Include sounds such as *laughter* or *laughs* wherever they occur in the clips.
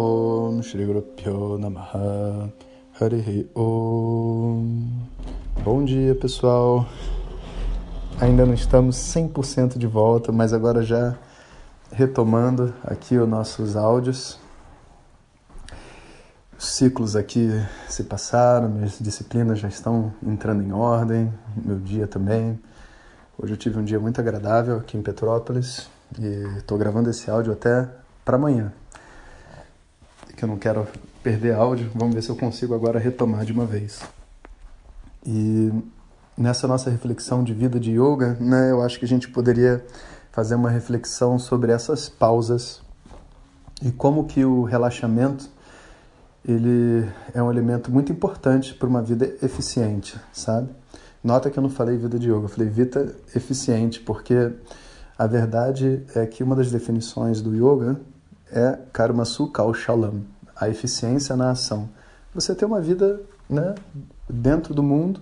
Om Shri Namaha Harihi Om Bom dia pessoal, ainda não estamos 100% de volta, mas agora já retomando aqui os nossos áudios. Os ciclos aqui se passaram, minhas disciplinas já estão entrando em ordem, meu dia também. Hoje eu tive um dia muito agradável aqui em Petrópolis e estou gravando esse áudio até para amanhã que eu não quero perder áudio. Vamos ver se eu consigo agora retomar de uma vez. E nessa nossa reflexão de vida de yoga, né, eu acho que a gente poderia fazer uma reflexão sobre essas pausas e como que o relaxamento ele é um elemento muito importante para uma vida eficiente, sabe? Nota que eu não falei vida de yoga, eu falei vida eficiente, porque a verdade é que uma das definições do yoga é karma sukha shalam, a eficiência na ação. Você tem uma vida né, dentro do mundo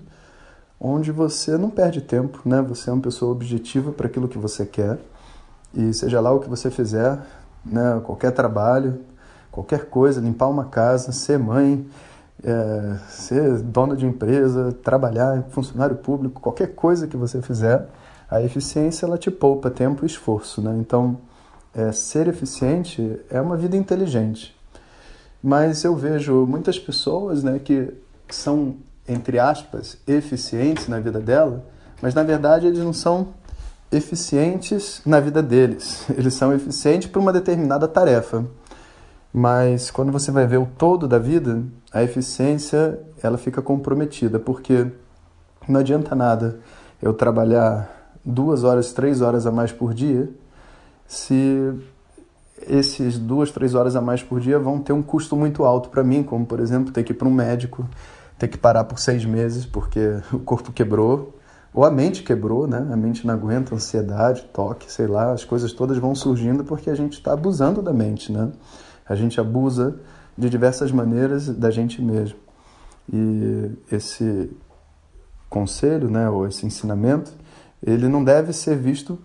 onde você não perde tempo, né? Você é uma pessoa objetiva para aquilo que você quer e seja lá o que você fizer, né, qualquer trabalho, qualquer coisa, limpar uma casa, ser mãe, é, ser dona de empresa, trabalhar, funcionário público, qualquer coisa que você fizer, a eficiência ela te poupa tempo e esforço, né? Então é, ser eficiente é uma vida inteligente. Mas eu vejo muitas pessoas né, que são, entre aspas, eficientes na vida dela, mas na verdade eles não são eficientes na vida deles. *laughs* Eles são eficientes para uma determinada tarefa. Mas quando você vai ver o todo da vida, a eficiência ela fica comprometida, porque não adianta nada eu trabalhar duas horas, três horas a mais por dia se esses duas, três horas a mais por dia vão ter um custo muito alto para mim, como por exemplo ter que ir para um médico, ter que parar por seis meses porque *laughs* o corpo quebrou, ou a mente quebrou, né? A mente não aguenta, ansiedade, toque, sei lá, as coisas todas vão surgindo porque a gente está abusando da mente, né? A gente abusa de diversas maneiras da gente mesmo. E esse conselho, né, ou esse ensinamento, ele não deve ser visto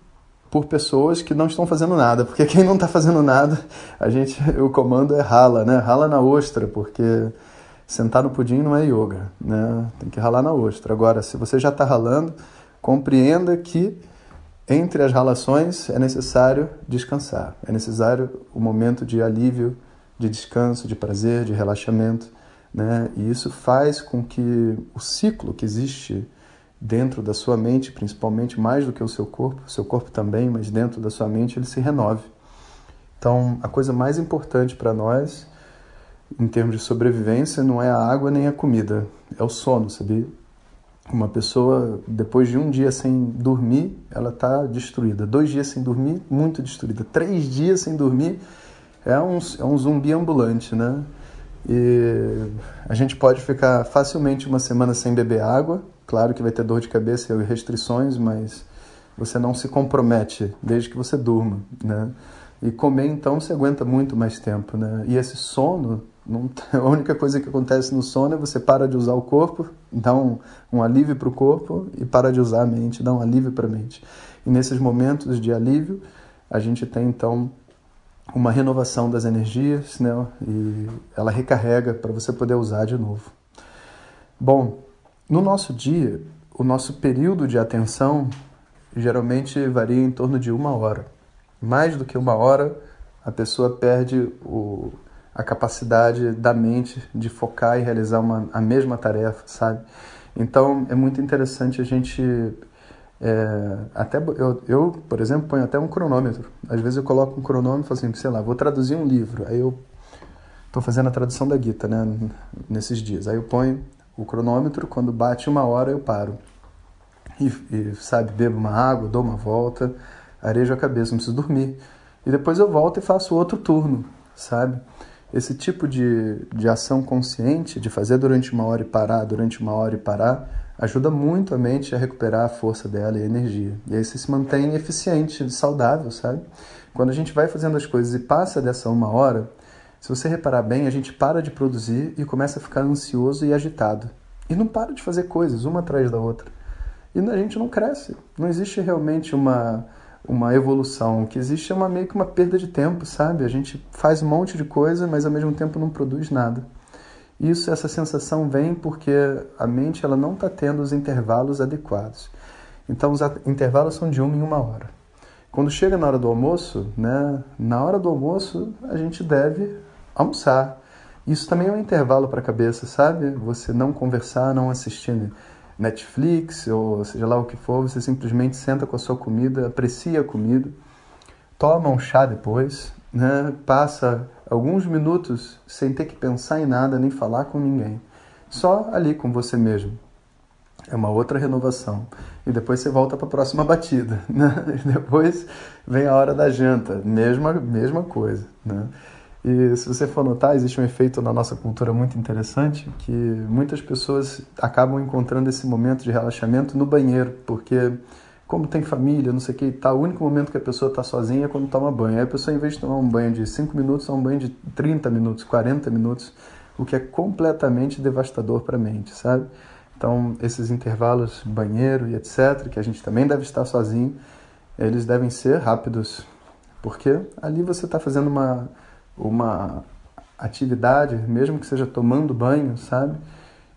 por pessoas que não estão fazendo nada, porque quem não está fazendo nada, a gente, o comando é rala, né? Rala na ostra, porque sentar no pudim não é yoga, né? Tem que ralar na ostra. Agora, se você já está ralando, compreenda que entre as ralações é necessário descansar, é necessário o um momento de alívio, de descanso, de prazer, de relaxamento, né? E isso faz com que o ciclo que existe dentro da sua mente, principalmente mais do que o seu corpo, seu corpo também, mas dentro da sua mente ele se renove. Então, a coisa mais importante para nós, em termos de sobrevivência, não é a água nem a comida, é o sono, sabia? Uma pessoa, depois de um dia sem dormir, ela está destruída. Dois dias sem dormir, muito destruída. Três dias sem dormir, é um, é um zumbi ambulante, né? E a gente pode ficar facilmente uma semana sem beber água, Claro que vai ter dor de cabeça e restrições, mas você não se compromete desde que você durma, né? E comer então você aguenta muito mais tempo, né? E esse sono, não, *laughs* a única coisa que acontece no sono é você para de usar o corpo, dá um, um alívio para o corpo e para de usar a mente, dá um alívio para a mente. E nesses momentos de alívio, a gente tem então uma renovação das energias, né? E ela recarrega para você poder usar de novo. Bom, no nosso dia, o nosso período de atenção geralmente varia em torno de uma hora. Mais do que uma hora, a pessoa perde o, a capacidade da mente de focar e realizar uma, a mesma tarefa, sabe? Então é muito interessante a gente. É, até eu, eu, por exemplo, ponho até um cronômetro. Às vezes eu coloco um cronômetro assim, sei lá, vou traduzir um livro. Aí eu estou fazendo a tradução da Gita, né, nesses dias. Aí eu ponho o cronômetro, quando bate uma hora eu paro. E, e, sabe, bebo uma água, dou uma volta, arejo a cabeça, não preciso dormir. e depois eu volto e faço outro turno, sabe? Esse tipo de, de ação consciente, de fazer durante uma hora e parar, durante uma hora e parar, ajuda muito a mente a recuperar a força dela e a energia. E aí você se mantém eficiente, saudável, sabe? Quando a gente vai fazendo as coisas e passa dessa uma hora, se você reparar bem, a gente para de produzir e começa a ficar ansioso e agitado. E não para de fazer coisas uma atrás da outra. E a gente não cresce. Não existe realmente uma, uma evolução. O que existe é uma, meio que uma perda de tempo, sabe? A gente faz um monte de coisa, mas ao mesmo tempo não produz nada. Isso, essa sensação vem porque a mente ela não está tendo os intervalos adequados. Então, os intervalos são de uma em uma hora. Quando chega na hora do almoço, né, na hora do almoço a gente deve almoçar. Isso também é um intervalo para a cabeça, sabe? Você não conversar, não assistir Netflix ou seja lá o que for, você simplesmente senta com a sua comida, aprecia a comida, toma um chá depois, né? passa alguns minutos sem ter que pensar em nada nem falar com ninguém, só ali com você mesmo. É uma outra renovação. E depois você volta para a próxima batida. *laughs* Né? E depois vem a hora da janta, mesma, mesma coisa. Né? E se você for notar, existe um efeito na nossa cultura muito interessante que muitas pessoas acabam encontrando esse momento de relaxamento no banheiro, porque como tem família, não sei o que tal, o único momento que a pessoa está sozinha é quando toma banho. Aí a pessoa, em vez de tomar um banho de 5 minutos, toma um banho de 30 minutos, 40 minutos, o que é completamente devastador para a mente, sabe? Então, esses intervalos, banheiro e etc., que a gente também deve estar sozinho, eles devem ser rápidos, porque ali você está fazendo uma uma atividade, mesmo que seja tomando banho, sabe?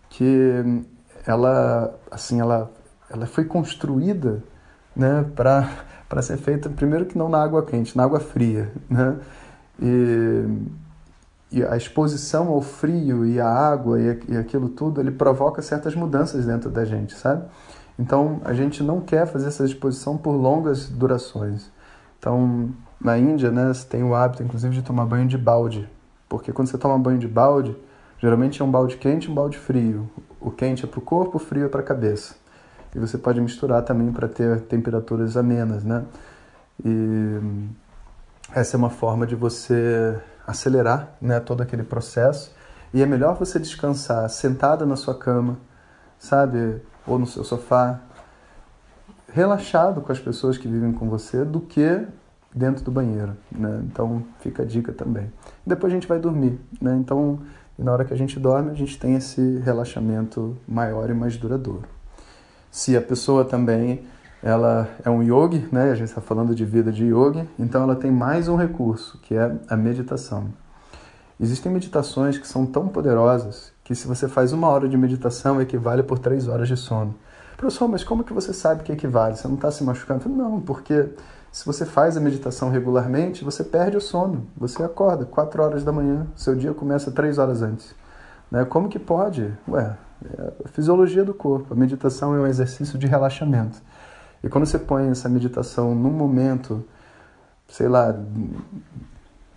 Que ela, assim, ela, ela foi construída, né, para *laughs* para ser feita primeiro que não na água quente, na água fria, né? E, e a exposição ao frio e à água e, e aquilo tudo, ele provoca certas mudanças dentro da gente, sabe? Então, a gente não quer fazer essa exposição por longas durações. Então, na Índia, né, você tem o hábito, inclusive, de tomar banho de balde. Porque quando você toma banho de balde, geralmente é um balde quente e um balde frio. O quente é para o corpo, o frio é para a cabeça. E você pode misturar também para ter temperaturas amenas, né? E essa é uma forma de você acelerar né, todo aquele processo. E é melhor você descansar sentada na sua cama, sabe? Ou no seu sofá, relaxado com as pessoas que vivem com você, do que dentro do banheiro, né? Então fica a dica também. Depois a gente vai dormir, né? Então na hora que a gente dorme a gente tem esse relaxamento maior e mais duradouro. Se a pessoa também ela é um yogi, né? A gente está falando de vida de yogi, então ela tem mais um recurso que é a meditação. Existem meditações que são tão poderosas que se você faz uma hora de meditação equivale por três horas de sono. Professor, mas como que você sabe que equivale? Você não está se machucando? Não, porque se você faz a meditação regularmente, você perde o sono. Você acorda 4 horas da manhã, seu dia começa 3 horas antes. Né? Como que pode? Ué, é a fisiologia do corpo. A meditação é um exercício de relaxamento. E quando você põe essa meditação num momento, sei lá,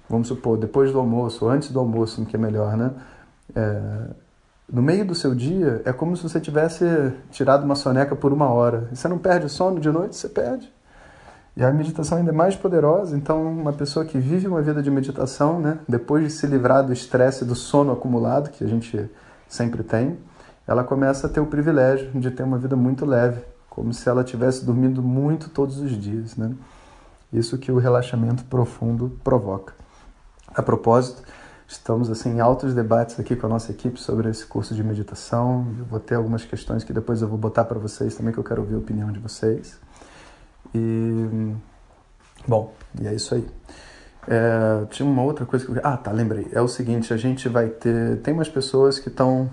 vamos supor, depois do almoço, ou antes do almoço, que é melhor, né? É, no meio do seu dia, é como se você tivesse tirado uma soneca por uma hora. E você não perde o sono de noite? Você perde. E a meditação ainda é mais poderosa, então uma pessoa que vive uma vida de meditação, né, depois de se livrar do estresse do sono acumulado, que a gente sempre tem, ela começa a ter o privilégio de ter uma vida muito leve, como se ela tivesse dormindo muito todos os dias, né? Isso que o relaxamento profundo provoca. A propósito, estamos assim em altos debates aqui com a nossa equipe sobre esse curso de meditação. Eu vou ter algumas questões que depois eu vou botar para vocês também que eu quero ouvir a opinião de vocês. E. Bom, e é isso aí. É, tinha uma outra coisa que eu. Ah, tá, lembrei. É o seguinte: a gente vai ter. Tem umas pessoas que estão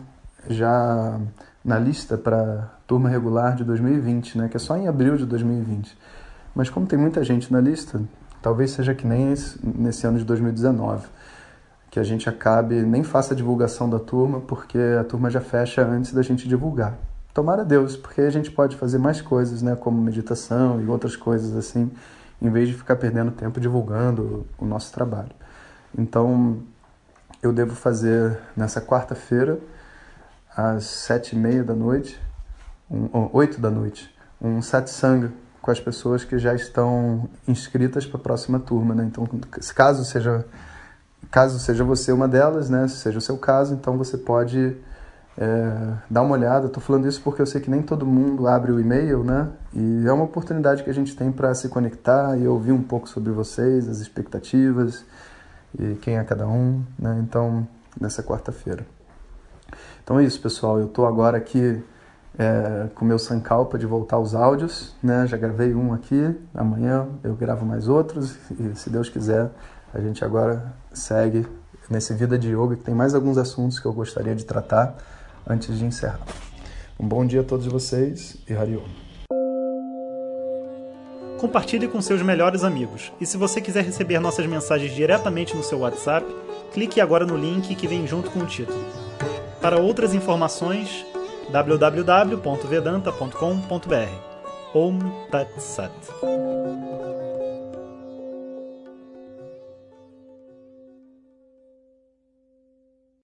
já na lista para turma regular de 2020, né? Que é só em abril de 2020. Mas como tem muita gente na lista, talvez seja que nem esse, nesse ano de 2019, que a gente acabe nem faça a divulgação da turma, porque a turma já fecha antes da gente divulgar. Tomara Deus, porque a gente pode fazer mais coisas, né, como meditação e outras coisas assim, em vez de ficar perdendo tempo divulgando o nosso trabalho. Então, eu devo fazer nessa quarta-feira, às sete e meia da noite, um, oito da noite, um satsang com as pessoas que já estão inscritas para a próxima turma, né? Então, caso seja caso seja você uma delas, né? Seja o seu caso, então você pode é, dar uma olhada. Estou falando isso porque eu sei que nem todo mundo abre o e-mail, né? E é uma oportunidade que a gente tem para se conectar e ouvir um pouco sobre vocês, as expectativas e quem é cada um, né? Então, nessa quarta-feira. Então é isso, pessoal. Eu estou agora aqui é, com meu Sankalpa de voltar aos áudios, né? Já gravei um aqui, amanhã eu gravo mais outros e se Deus quiser a gente agora segue nesse Vida de Yoga que tem mais alguns assuntos que eu gostaria de tratar antes de encerrar. Um bom dia a todos vocês e Hariom. Compartilhe com seus melhores amigos. E se você quiser receber nossas mensagens diretamente no seu WhatsApp, clique agora no link que vem junto com o título. Para outras informações, www.vedanta.com.br. Om Tat Sat.